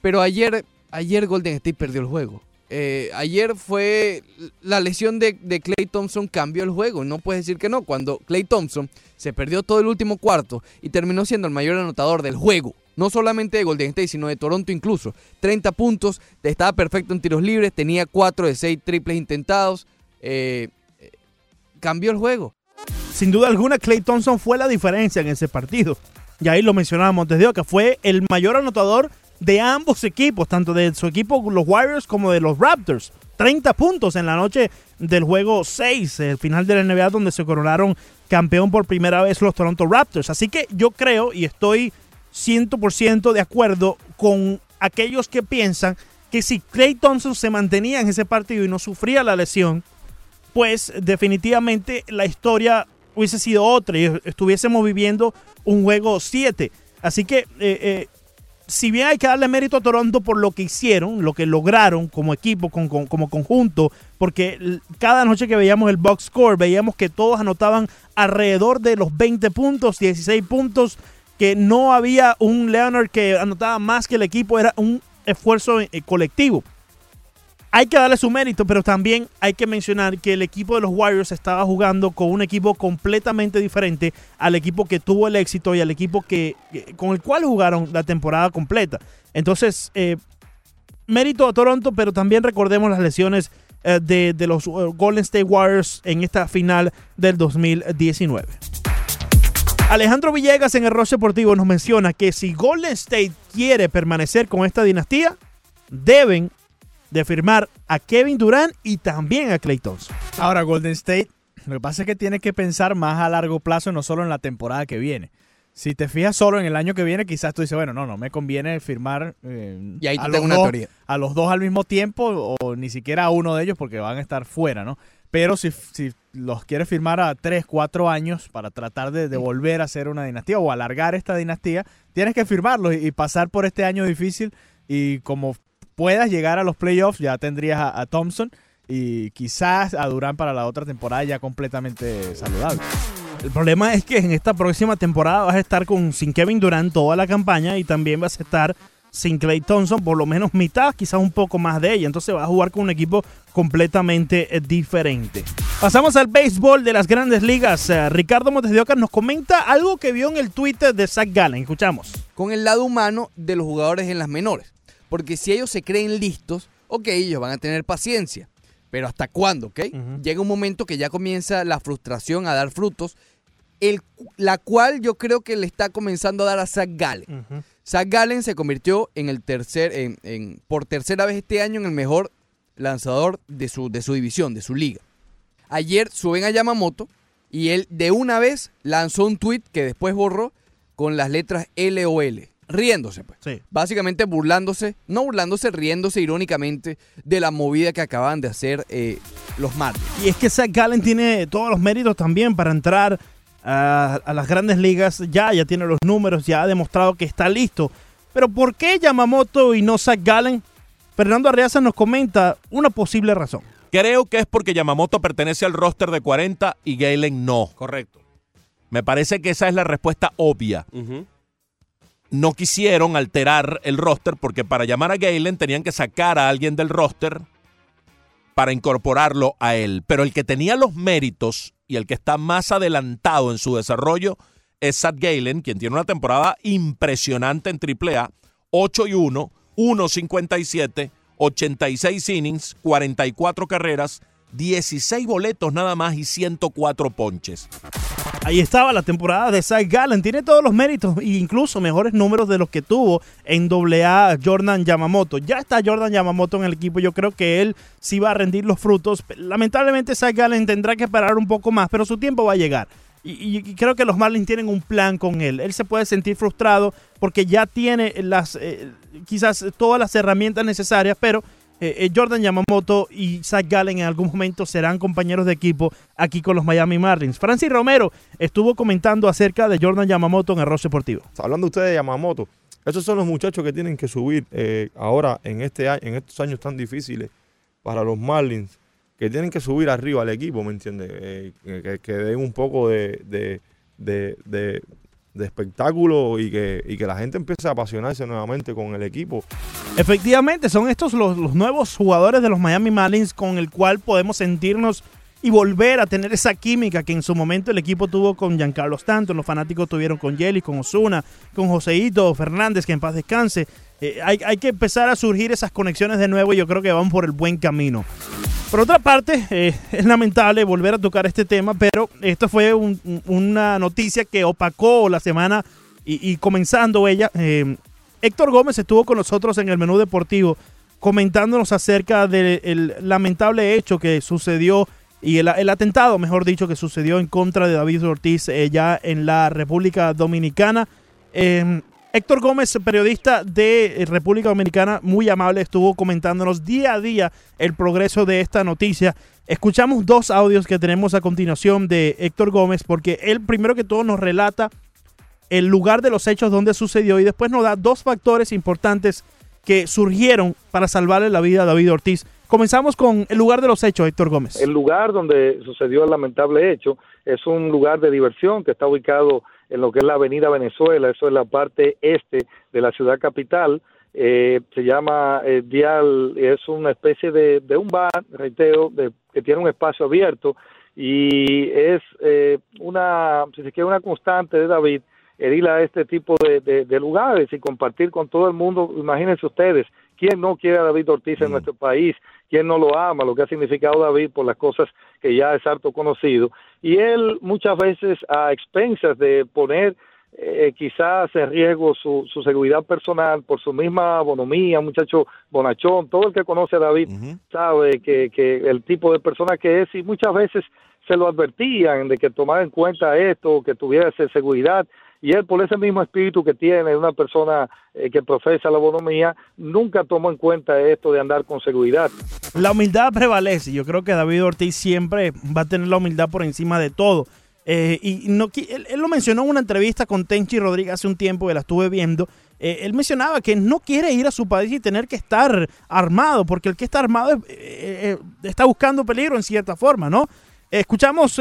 Pero ayer, ayer Golden State perdió el juego. Eh, ayer fue la lesión de, Clay Thompson cambió el juego. No puedes decir que no. Cuando Clay Thompson se perdió todo el último cuarto y terminó siendo el mayor anotador del juego. No solamente de Golden State, sino de Toronto incluso. 30 puntos, estaba perfecto en tiros libres, tenía 4 de 6 triples intentados. Eh, cambió el juego. Sin duda alguna, Clay Thompson fue la diferencia en ese partido. Y ahí lo mencionábamos desde Oca, fue el mayor anotador de ambos equipos, tanto de su equipo, los Warriors, como de los Raptors. 30 puntos en la noche del juego 6, el final de la NBA, donde se coronaron campeón por primera vez los Toronto Raptors. Así que yo creo y estoy 100% de acuerdo con aquellos que piensan que si Clay Thompson se mantenía en ese partido y no sufría la lesión, pues definitivamente la historia hubiese sido otra y estuviésemos viviendo un juego 7. Así que, eh, eh, si bien hay que darle mérito a Toronto por lo que hicieron, lo que lograron como equipo, como conjunto, porque cada noche que veíamos el box score, veíamos que todos anotaban alrededor de los 20 puntos, 16 puntos, que no había un Leonard que anotaba más que el equipo, era un esfuerzo eh, colectivo hay que darle su mérito, pero también hay que mencionar que el equipo de los Warriors estaba jugando con un equipo completamente diferente al equipo que tuvo el éxito y al equipo que, con el cual jugaron la temporada completa. Entonces, eh, mérito a Toronto, pero también recordemos las lesiones eh, de, de los eh, Golden State Warriors en esta final del 2019. Alejandro Villegas en el Roche Deportivo nos menciona que si Golden State quiere permanecer con esta dinastía, deben de firmar a Kevin Durant y también a Clay Thompson. Ahora, Golden State, lo que pasa es que tiene que pensar más a largo plazo, no solo en la temporada que viene. Si te fijas solo en el año que viene, quizás tú dices, bueno, no, no me conviene firmar eh, Y ahí te a, los una dos, teoría. a los dos al mismo tiempo o ni siquiera a uno de ellos porque van a estar fuera, ¿no? Pero si, si los quieres firmar a 3, 4 años para tratar de, de volver a ser una dinastía o alargar esta dinastía, tienes que firmarlos y, y pasar por este año difícil y como puedas llegar a los playoffs, ya tendrías a, a Thompson y quizás a Durán para la otra temporada ya completamente saludable. El problema es que en esta próxima temporada vas a estar con, sin Kevin Durant toda la campaña y también vas a estar sin Clay Thompson por lo menos mitad, quizás un poco más de ella. Entonces vas a jugar con un equipo completamente eh, diferente. Pasamos al béisbol de las grandes ligas. Eh, Ricardo Montes de Oca nos comenta algo que vio en el Twitter de Zach Gallen. Escuchamos. con el lado humano de los jugadores en las menores. Porque si ellos se creen listos, ok, ellos van a tener paciencia. Pero ¿hasta cuándo? ok? Llega un momento que ya comienza la frustración a dar frutos, el, la cual yo creo que le está comenzando a dar a Zach Gallen. Zach Gallen se convirtió en el tercer, en, en- por tercera vez este año en el mejor lanzador de su, de su división, de su liga. Ayer suben a Yamamoto y él de una vez lanzó un tweet que después borró con las letras LOL, riéndose pues. Sí. Básicamente burlándose, no burlándose, riéndose irónicamente de la movida que acaban de hacer eh, los Marlins. Y es que Zach Gallen tiene todos los méritos también para entrar a, a las grandes ligas, ya, ya tiene los números, ya ha demostrado que está listo. Pero ¿por qué Yamamoto y no Zach Gallen? Fernando Arreaza nos comenta una posible razón. Creo que es porque Yamamoto pertenece al roster de 40 y Galen no. Correcto. Me parece que esa es la respuesta obvia. No quisieron alterar el roster porque para llamar a Galen tenían que sacar a alguien del roster para incorporarlo a él. Pero el que tenía los méritos y el que está más adelantado en su desarrollo es Seth Galen, quien tiene una temporada impresionante en AAA, 8 y 1, 1.57, 86 innings, 44 carreras, 16 boletos nada más y 104 ponches. Ahí estaba la temporada de Zach Gallen. Tiene todos los méritos e incluso mejores números de los que tuvo en AA Jordan Yamamoto. Ya está Jordan Yamamoto en el equipo. Yo creo que él sí va a rendir los frutos. Lamentablemente Zach Gallen tendrá que esperar un poco más, pero su tiempo va a llegar. Y creo que los Marlins tienen un plan con él. Él se puede sentir frustrado porque ya tiene las eh, quizás todas las herramientas necesarias, pero eh, eh, Jordan Yamamoto y Zach Gallen en algún momento serán compañeros de equipo aquí con los Miami Marlins. Francis Romero estuvo comentando acerca de Jordan Yamamoto en Arroz Deportivo. Hablando ustedes de Yamamoto, esos son los muchachos que tienen que subir eh, ahora en este en estos años tan difíciles para los Marlins, que tienen que subir arriba al equipo, ¿me entiendes? Que, que den un poco de, de, de- de- espectáculo y que, y que la gente empiece a apasionarse nuevamente con el equipo. Efectivamente, son estos los, los nuevos jugadores de los Miami Marlins con el cual podemos sentirnos y volver a tener esa química que en su momento el equipo tuvo con Giancarlo Stanton, los fanáticos tuvieron con Jelly, con Osuna, con Joseito Fernández, que en paz descanse. Eh, hay, hay que empezar a surgir esas conexiones de nuevo y yo creo que van por el buen camino. Por otra parte, eh, es lamentable volver a tocar este tema, pero esto fue un- un- una noticia que opacó la semana y, y comenzando ella, eh, Héctor Gómez estuvo con nosotros en el menú deportivo comentándonos acerca del lamentable hecho que sucedió y el, el atentado, mejor dicho, que sucedió en contra de David Ortiz eh, ya en la República Dominicana. Eh, Héctor Gómez, periodista de eh, República Dominicana, muy amable, estuvo comentándonos día a día el progreso de esta noticia. Escuchamos dos audios que tenemos a continuación de Héctor Gómez, porque él primero que todo nos relata el lugar de los hechos donde sucedió y después nos da dos factores importantes que surgieron para salvarle la vida a David Ortiz. Comenzamos con el lugar de los hechos, Héctor Gómez. El lugar donde sucedió el lamentable hecho es un lugar de diversión que está ubicado en lo que es la Avenida Venezuela, eso es la parte este de la ciudad capital. Eh, se llama eh, Dial, es una especie de, de un bar, reitero, de, que tiene un espacio abierto y es eh, una, si se quiere, una constante de David el ir a este tipo de, de- de lugares y compartir con todo el mundo. Imagínense ustedes, ¿quién no quiere a David Ortiz en nuestro país? ¿Quién no lo ama? Lo que ha significado David por las cosas que ya es harto conocido. Y él muchas veces a expensas de poner eh, quizás en riesgo su, su seguridad personal por su misma bonomía, muchacho bonachón, todo el que conoce a David sabe que, que el tipo de persona que es y muchas veces se lo advertían de que tomara en cuenta esto, que tuviera esa seguridad y él por ese mismo espíritu que tiene una persona eh, que profesa la bonomía, nunca tomó en cuenta esto de andar con seguridad. La humildad prevalece. Yo creo que David Ortiz siempre va a tener la humildad por encima de todo. Eh, y no, él, lo mencionó en una entrevista con Tenchi Rodríguez hace un tiempo que la estuve viendo. Eh, él mencionaba que no quiere ir a su país y tener que estar armado, porque el que está armado es- está buscando peligro en cierta forma, ¿no? Escuchamos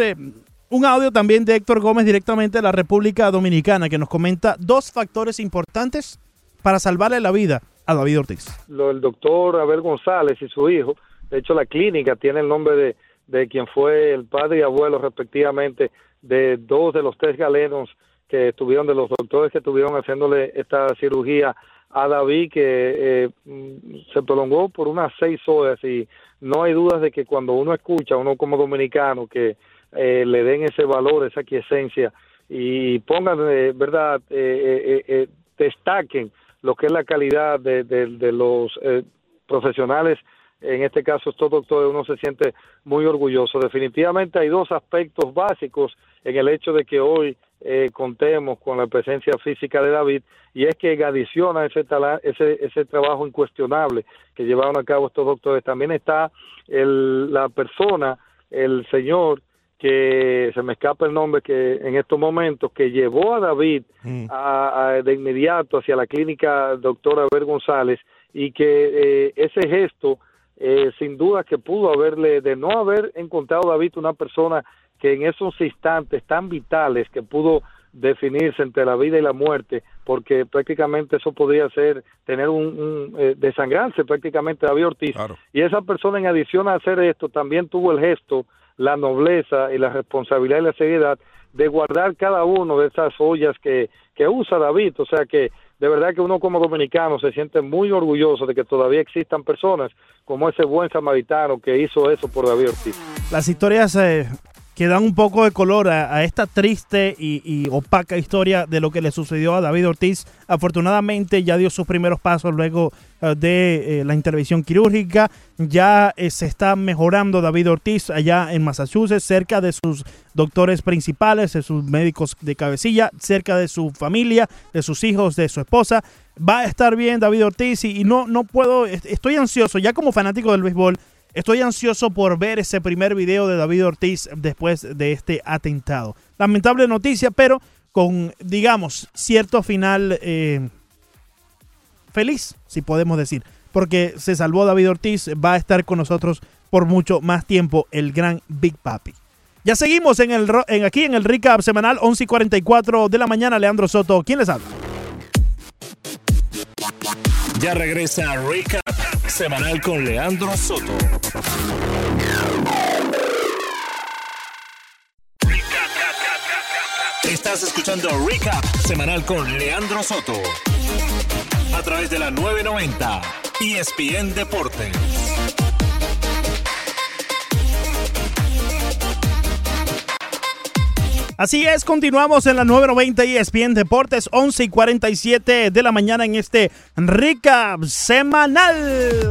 un audio también de Héctor Gómez directamente de la República Dominicana que nos comenta dos factores importantes para salvarle la vida a David Ortiz. Lo del doctor Abel González y su hijo, de hecho la clínica tiene el nombre de, de quien fue el padre y abuelo respectivamente de dos de los tres galenos que estuvieron, de los doctores que estuvieron haciéndole esta cirugía a David que eh, mm, se prolongó por unas seis horas y no hay dudas de que cuando uno escucha, uno como dominicano, que eh, le den ese valor, esa quiesencia y pongan, eh, ¿verdad?, eh, eh, eh, destaquen lo que es la calidad de, de- de los eh, profesionales, en este caso estos doctores, uno se siente muy orgulloso. Definitivamente hay dos aspectos básicos en el hecho de que hoy eh, contemos con la presencia física de David y es que adiciona ese, tala- ese, ese trabajo incuestionable que llevaron a cabo estos doctores. También está el, la persona, el señor que se me escapa el nombre que en estos momentos que llevó a David Mm. a- a- de inmediato hacia la clínica doctora Ver González y que eh, ese gesto eh, sin duda que pudo haberle de no haber encontrado David una persona que en esos instantes tan vitales que pudo definirse entre la vida y la muerte porque prácticamente eso podría ser tener un, un, eh, desangrarse prácticamente David Ortiz Claro. y esa persona en adición a hacer esto también tuvo el gesto la nobleza y la responsabilidad y la seriedad de guardar cada uno de esas ollas que, que usa David. O sea que de verdad que uno como dominicano se siente muy orgulloso de que todavía existan personas como ese buen samaritano que hizo eso por David Ortiz. Las historias eh, que dan un poco de color a, esta triste y, opaca historia de lo que le sucedió a David Ortiz. Afortunadamente ya dio sus primeros pasos luego eh, de eh, la intervención quirúrgica. Ya eh, se está mejorando David Ortiz allá en Massachusetts, cerca de sus doctores principales, de sus médicos de cabecilla, cerca de su familia, de sus hijos, de su esposa. Va a estar bien David Ortiz y, y no, no puedo, est- estoy ansioso, ya como fanático del béisbol, Estoy ansioso por ver ese primer video de David Ortiz después de este atentado. Lamentable noticia, pero con, digamos, cierto final eh, feliz, si podemos decir. Porque se salvó David Ortiz, va a estar con nosotros por mucho más tiempo el gran Big Papi. Ya seguimos en el, en, aquí en el recap semanal 11 y 44 de la mañana. Leandro Soto, ¿quién les habla? Ya regresa Recap semanal con Leandro Soto. Estás escuchando Recap semanal con Leandro Soto. A través de la 990 ESPN Deportes. Así es, continuamos en la 990 ESPN Deportes, 11 y 47 de la mañana en este recap semanal.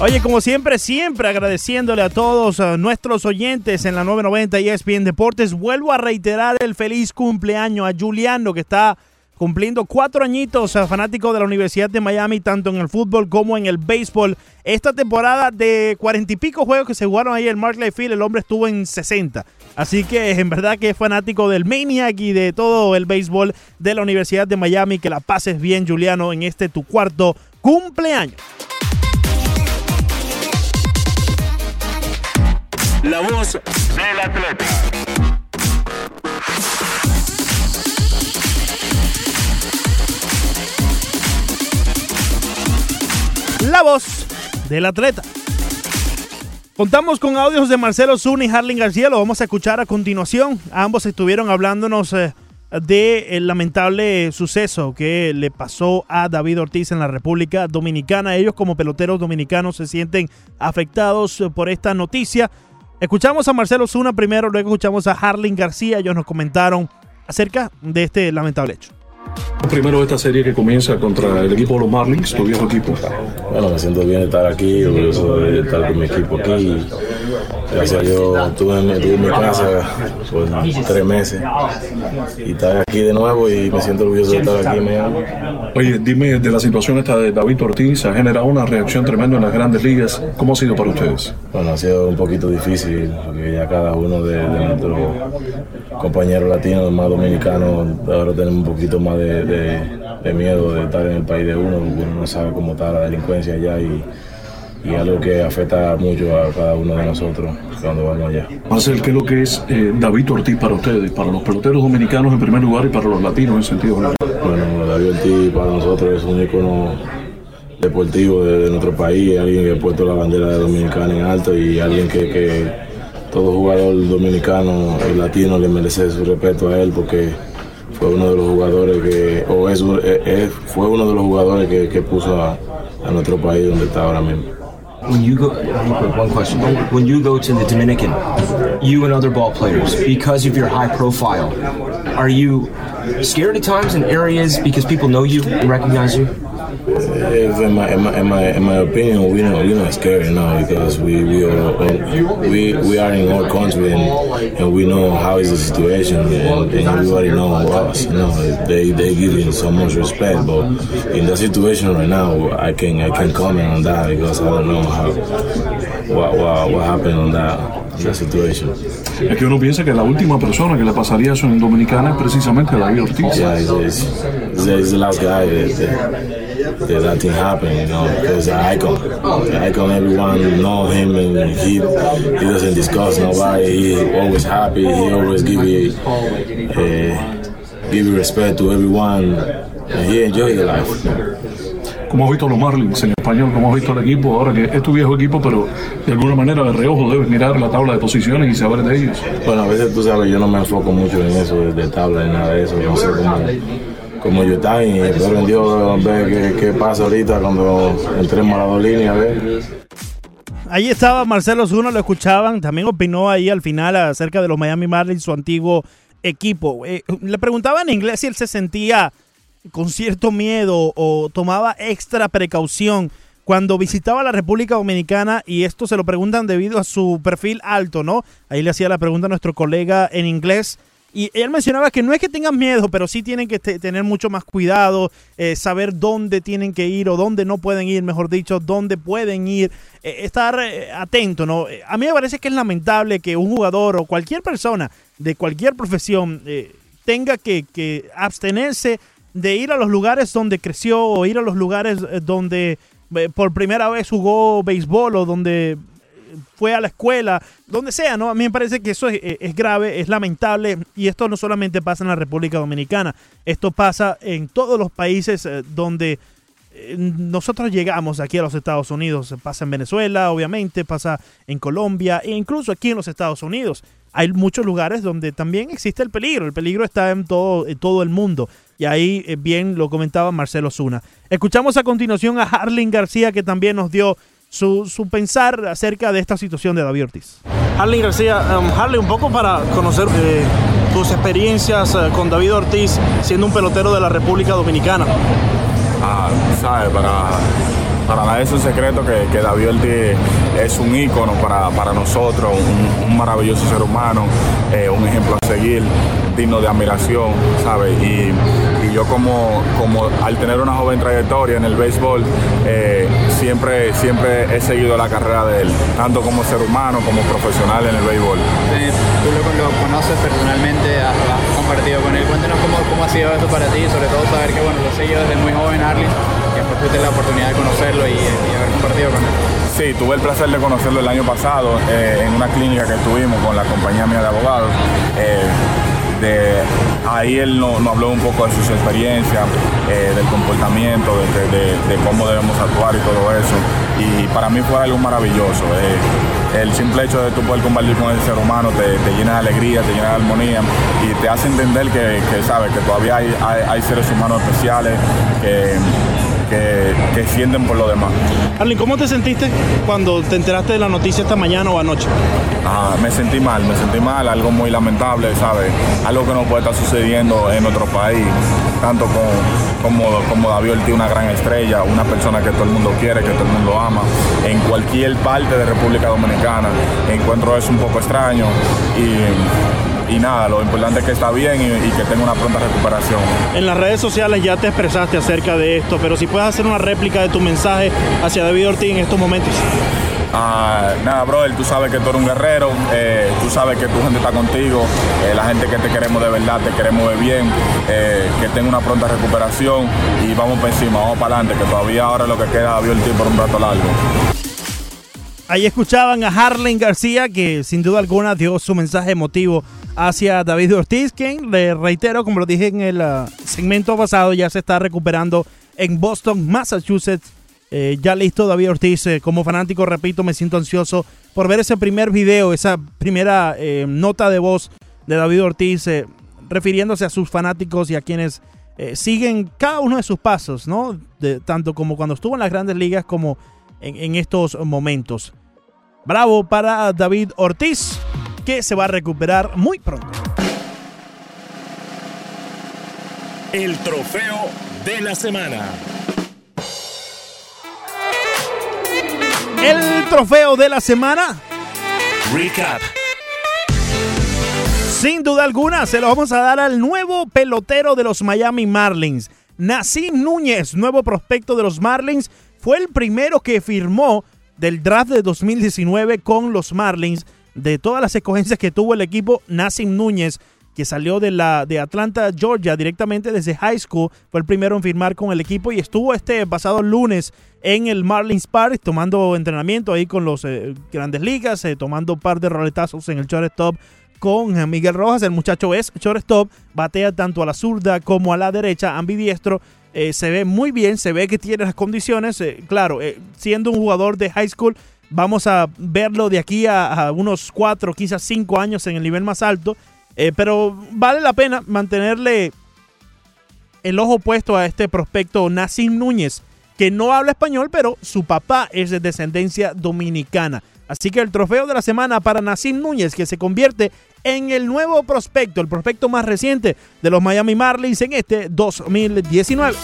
Oye, como siempre, siempre agradeciéndole a todos nuestros oyentes en la 990 ESPN Deportes. Vuelvo a reiterar el feliz cumpleaños a Juliano, que está cumpliendo cuatro añitos, eh, fanático de la Universidad de Miami, tanto en el fútbol como en el béisbol. Esta temporada de cuarenta y pico juegos que se jugaron ahí en Markley Field, el hombre estuvo en 60. Así que en verdad que es fanático del Maniac y de todo el béisbol de la Universidad de Miami. Que la pases bien, Juliano, en este tu cuarto cumpleaños. La voz del atleta. La voz del atleta. Contamos con audios de Marcelo Zuna y Harling García, lo vamos a escuchar a continuación. Ambos estuvieron hablándonos eh, de el lamentable suceso que le pasó a David Ortiz en la República Dominicana. Ellos como peloteros dominicanos se sienten afectados eh, por esta noticia. Escuchamos a Marcelo Zuna primero, luego escuchamos a Harling García. Ellos nos comentaron acerca de este lamentable hecho. Primero esta serie que comienza contra el equipo de los Marlins, tu viejo equipo. Bueno, me siento bien de estar aquí, orgulloso de estar con mi equipo aquí. Gracias a Dios estuve en, estuve en mi casa por tres meses y estar aquí de nuevo y me siento orgulloso de estar aquí en. Oye, dime de la situación esta de David Ortiz, ha generado una reacción tremenda en las grandes ligas. ¿Cómo ha sido para ustedes? Bueno, ha sido un poquito difícil porque ya cada uno de, de nuestros compañeros latinos, más dominicanos, ahora tenemos un poquito más de, de- de miedo de estar en el país de uno, porque uno no sabe cómo está la delincuencia allá y, y algo que afecta mucho a cada uno de nosotros cuando vamos allá. Marcel, ¿qué es lo que es eh, David Ortiz para ustedes? Para los peloteros dominicanos en primer lugar y para los latinos en sentido general. Bueno, David Ortiz para nosotros es un ícono deportivo de, de nuestro país, alguien que ha puesto la bandera de dominicana en alto y alguien que, que todo jugador dominicano y latino le merece su respeto a él porque fue uno de los jugadores que, o es, es- fue uno de los jugadores que, que puso a, a nuestro país donde está ahora mismo. When you go, one question. When you go to the Dominican, you and other ball players, because of your high profile, are you scared at times in areas because people know you and recognize you? If in my, in my, in my, in my opinion, we know we're not scared now because we we are we we are in our country and, and we know how is the situation and, and everybody know us. You know, they they give you so much respect, but in the situation right now, I can I can comment on that because I don't know how what, what, what happened on that, on that situation. Es que uno piensa que la última persona que le pasaría eso en Dominicana es precisamente David Ortiz. Yeah, he's, he's, he's, he's the last guy that, that, that, that thing happened, you know, because an icon. The icon, everyone know him, and he he doesn't discuss nobody. He always happy. He always give you uh, give you respect to everyone, and he enjoy the life. Como has visto los Marlins en español, como has visto el equipo, ahora que es tu viejo equipo, pero de alguna manera de reojo debes mirar la tabla de posiciones y saber de ellos. Bueno, a veces tú sabes, yo no me enfoco mucho en eso de tabla ni nada de eso. No sé cómo, cómo yo están y espero en Dios ver qué, qué pasa ahorita cuando entremos a las dos líneas. A ver. Ahí estaba Marcelo Zuna, lo escuchaban. También opinó ahí al final acerca de los Miami Marlins, su antiguo equipo. Eh, le preguntaba en inglés si él se sentía con cierto miedo o tomaba extra precaución cuando visitaba la República Dominicana y esto se lo preguntan debido a su perfil alto, ¿no? Ahí le hacía la pregunta a nuestro colega en inglés. Y él mencionaba que no es que tengan miedo, pero sí tienen que te- tener mucho más cuidado, eh, saber dónde tienen que ir o dónde no pueden ir, mejor dicho, dónde pueden ir, eh, estar eh, atento, ¿no? Eh, A mí me parece que es lamentable que un jugador o cualquier persona de cualquier profesión tenga que, que abstenerse de ir a los lugares donde creció o ir a los lugares donde por primera vez jugó béisbol o donde fue a la escuela, donde sea, ¿no? A mí me parece que eso es, eh, es grave, es lamentable y esto no solamente pasa en la República Dominicana, esto pasa en todos los países eh, donde eh, nosotros llegamos aquí a los Estados Unidos. Pasa en Venezuela, obviamente, pasa en Colombia e incluso aquí en los Estados Unidos. Hay muchos lugares donde también existe el peligro. El peligro está en todo, en todo el mundo. Y ahí bien lo comentaba Marcelo Zuna. Escuchamos a continuación a Harling García que también nos dio su, su pensar acerca de esta situación de David Ortiz. Harley García, um, Harley, un poco para conocer eh, tus experiencias eh, con David Ortiz siendo un pelotero de la República Dominicana. Ah, ¿sabes? Para, para nadie es un secreto que, que David Ortiz es un ícono para, para nosotros, un, maravilloso ser humano, eh, un ejemplo a seguir, digno de admiración, ¿sabes? Y, y yo como, como al tener una joven trayectoria en el béisbol, eh, siempre, siempre he seguido la carrera de él, tanto como ser humano como profesional en el béisbol. Tú lo, conoces personalmente, has, has compartido con él. Cuéntanos cómo, cómo ha sido esto para ti, sobre todo saber que bueno, lo he seguido desde muy joven, Harley, que después tuviste la oportunidad de conocerlo y, y haber compartido con él. Sí, tuve el placer de conocerlo el año pasado eh, en una clínica que tuvimos con la compañía mía de abogados. Eh, ahí él nos no habló un poco de sus experiencias, eh, del comportamiento, de, cómo debemos actuar y todo eso. Y para mí fue algo maravilloso. eh, el simple hecho de tú poder compartir con ese ser humano te, llena de alegría, te llena de armonía y te hace entender que, que sabes que todavía hay, seres humanos especiales que, que sienten por lo demás. Harley, ¿cómo te sentiste cuando te enteraste de la noticia esta mañana o anoche? Ah, me sentí mal, me sentí mal, algo muy lamentable, ¿sabes? Algo que no puede estar sucediendo en nuestro país, tanto con, como, como David Ortiz, una gran estrella, una persona que todo el mundo quiere, que todo el mundo ama, en cualquier parte de República Dominicana. Encuentro eso un poco extraño y, y nada, lo importante es que está bien y, y que tenga una pronta recuperación. En las redes sociales ya te expresaste acerca de esto, pero si puedes hacer una réplica de tu mensaje hacia David Ortiz en estos momentos. Ah, nada, brother, tú sabes que tú eres un guerrero, eh, tú sabes que tu gente está contigo, eh, la gente que te queremos de verdad, te queremos de bien, eh, que tenga una pronta recuperación y vamos para encima, vamos para adelante, que todavía ahora lo que queda el tiempo por un rato largo. Ahí escuchaban a Harlen García, que sin duda alguna dio su mensaje emotivo hacia David Ortiz, quien, le reitero, como lo dije en el ah, segmento pasado, ya se está recuperando en Boston, Massachusetts. Eh, ya listo David Ortiz, eh, como fanático, repito, me siento ansioso por ver ese primer video, esa primera eh, nota de voz de David Ortiz, refiriéndose a sus fanáticos y a quienes siguen cada uno de sus pasos, ¿no? Tanto como cuando estuvo en las grandes ligas como en, en estos momentos. Bravo para David Ortiz, que se va a recuperar muy pronto. El trofeo de la semana. El trofeo de la semana, Recap. sin duda alguna, se lo vamos a dar al nuevo pelotero de los Miami Marlins. Nacim Núñez, nuevo prospecto de los Marlins, fue el primero que firmó del draft de 2019 con los Marlins, de todas las escogencias que tuvo el equipo, Nassim Núñez, que salió de, la, de Atlanta, Georgia, directamente desde high school, fue el primero en firmar con el equipo y estuvo este pasado lunes en el Marlins Park tomando entrenamiento ahí con los eh, grandes ligas, eh, tomando un par de roletazos en el shortstop con Miguel Rojas. El muchacho es shortstop, batea tanto a la zurda como a la derecha, ambidiestro. Eh, se ve muy bien, se ve que tiene las condiciones. eh, claro, eh, siendo un jugador de high school, vamos a verlo de aquí a, unos 4, quizás 5 años en el nivel más alto. Pero vale la pena mantenerle el ojo puesto a este prospecto Nassim Núñez, que no habla español, pero su papá es de descendencia dominicana. Así que el trofeo de la semana para Nassim Núñez, que se convierte en el nuevo prospecto, el prospecto más reciente de los Miami Marlins en este 2019.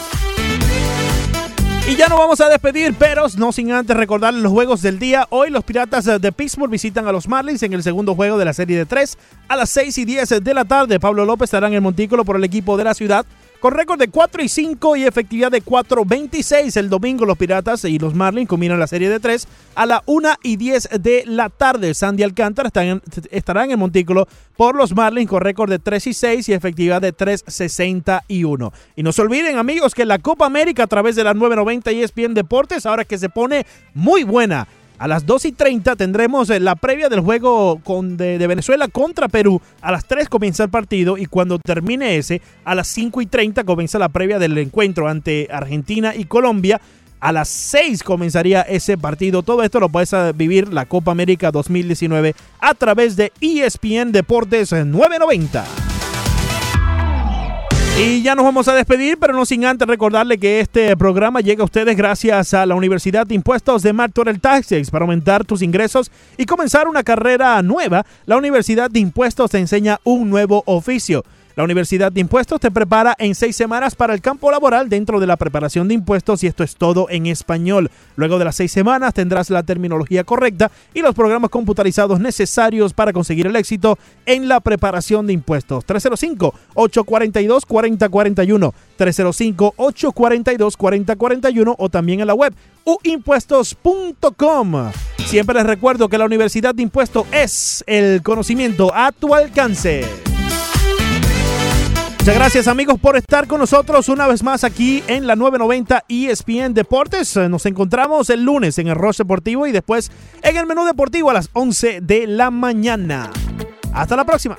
Y ya nos vamos a despedir, pero no sin antes recordar los juegos del día. Hoy los Piratas de Pittsburgh visitan a los Marlins en el segundo juego de la serie de 3 a las 6 y 10 de la tarde. Pablo López estará en el montículo por el equipo de la ciudad. Con récord de 4 y 5 y efectividad de 4.26 el domingo, los Piratas y los Marlins combinan la serie de 3 a la 1 y 10 de la tarde. Sandy Alcántara está en- estará en el montículo por los Marlins con récord de 3 y 6 y efectividad de 3.61. Y no se olviden, amigos, que la Copa América a través de las 990 y ESPN Deportes, ahora que se pone muy buena. A las 2 y 30 tendremos eh, la previa del juego con, de, Venezuela contra Perú. A las 3 comienza el partido y cuando termine ese, a las 5 y 30 comienza la previa del encuentro ante Argentina y Colombia. A las 6 comenzaría ese partido. Todo esto lo puedes eh, vivir la Copa América 2019 a través de ESPN Deportes 990. Y ya nos vamos a despedir, pero no sin antes recordarle que este programa llega a ustedes gracias a la Universidad de Impuestos de Martorell Taxes. Para aumentar tus ingresos y comenzar una carrera nueva, la Universidad de Impuestos te enseña un nuevo oficio. La Universidad de Impuestos te prepara en seis semanas para el campo laboral dentro de la preparación de impuestos y esto es todo en español. Luego de las seis semanas tendrás la terminología correcta y los programas computarizados necesarios para conseguir el éxito en la preparación de impuestos. 305-842-4041, 305-842-4041 o también en la web uimpuestos.com. Siempre les recuerdo que la Universidad de Impuestos es el conocimiento a tu alcance. Muchas gracias amigos por estar con nosotros una vez más aquí en la 990 ESPN Deportes. Nos encontramos el lunes en el Roche Deportivo y después en el menú deportivo a las 11 de la mañana. Hasta la próxima.